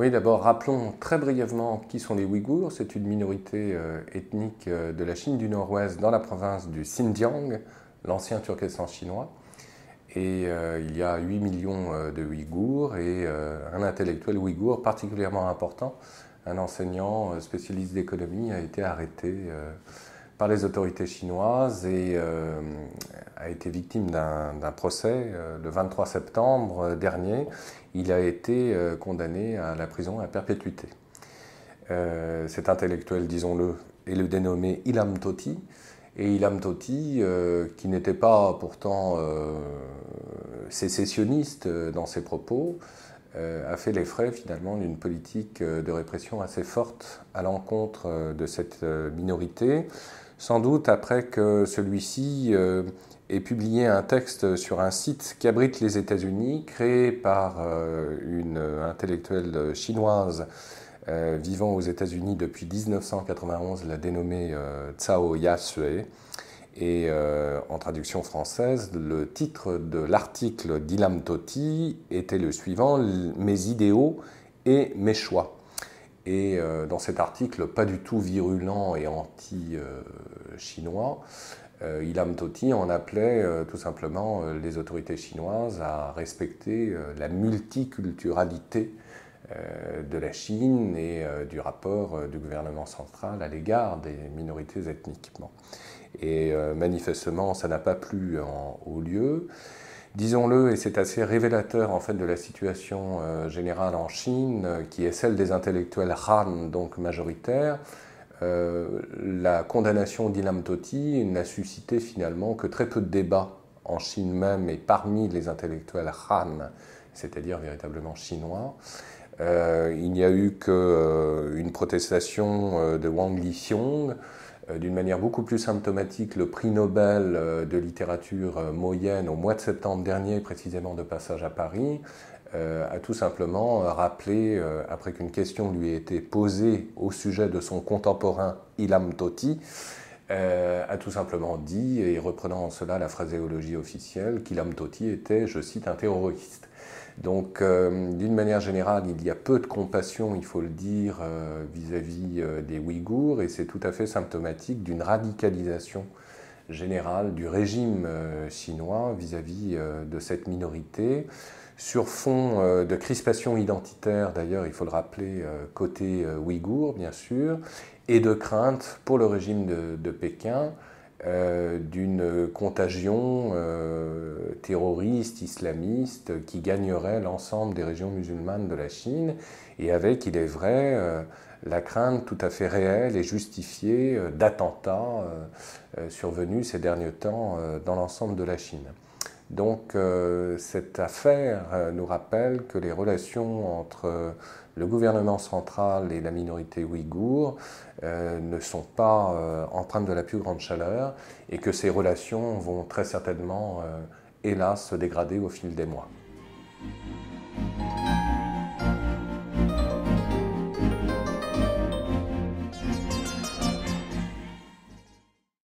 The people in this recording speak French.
Oui, d'abord, rappelons très brièvement qui sont les Ouïghours. C'est une minorité euh, ethnique euh, de la Chine du Nord-Ouest dans la province du Xinjiang, l'ancien Turkestan chinois. Et euh, il y a 8 millions de Ouïghours et un intellectuel ouïghour particulièrement important, un enseignant spécialiste d'économie, a été arrêté par les autorités chinoises et a été victime d'un procès le 23 septembre dernier il a été euh, condamné à la prison à perpétuité. Euh, cet intellectuel, disons-le, est le dénommé Ilham Toti. Et Ilham Toti, euh, qui n'était pas pourtant sécessionniste dans ses propos, a fait les frais finalement d'une politique de répression assez forte à l'encontre de cette minorité, sans doute après que celui-ci et publié un texte sur un site qui abrite les États-Unis, créé par euh, une intellectuelle chinoise euh, vivant aux États-Unis depuis 1991, la dénommée euh, Tsao Yasue. Et en traduction française, le titre de l'article d'Ilam Toti était le suivant Mes idéaux et mes choix. Et dans cet article, pas du tout virulent et anti-chinois, euh, Ilham Toti en appelait euh, tout simplement euh, les autorités chinoises à respecter la multiculturalité de la Chine et du rapport du gouvernement central à l'égard des minorités ethniques. Et manifestement, ça n'a pas plu en haut lieu. Disons-le, et c'est assez révélateur en fait de la situation générale en Chine, qui est celle des intellectuels Han, donc majoritaires, euh, la condamnation d'Ilham Toti n'a suscité finalement que très peu de débats en Chine même et parmi les intellectuels Han, c'est-à-dire véritablement chinois. Euh, il n'y a eu qu'une euh, protestation de Wang Lixiong, d'une manière beaucoup plus symptomatique, le prix Nobel de littérature moyenne au mois de septembre dernier, précisément de passage à Paris, euh, a tout simplement rappelé, euh, après qu'une question lui ait été posée au sujet de son contemporain Ilham Toti, euh, a tout simplement dit, et reprenant en cela la phraséologie officielle, qu'Ilham Toti était, je cite, un terroriste. Donc, d'une manière générale, il y a peu de compassion, il faut le dire, vis-à-vis des Ouïghours, et c'est tout à fait symptomatique d'une radicalisation générale du régime chinois vis à -vis, de cette minorité. Sur fond euh, de crispation identitaire, d'ailleurs, il faut le rappeler, euh, côté euh, ouïghour, bien sûr, et de crainte pour le régime de, Pékin d'une contagion terroriste, islamiste, qui gagnerait l'ensemble des régions musulmanes de la Chine, et avec, il est vrai, la crainte tout à fait réelle et justifiée d'attentats survenus ces derniers temps dans l'ensemble de la Chine. Donc euh, cette affaire euh, nous rappelle que les relations entre le gouvernement central et la minorité ouïghour euh, ne sont pas empreintes de la plus grande chaleur et que ces relations vont très certainement, hélas, se dégrader au fil des mois.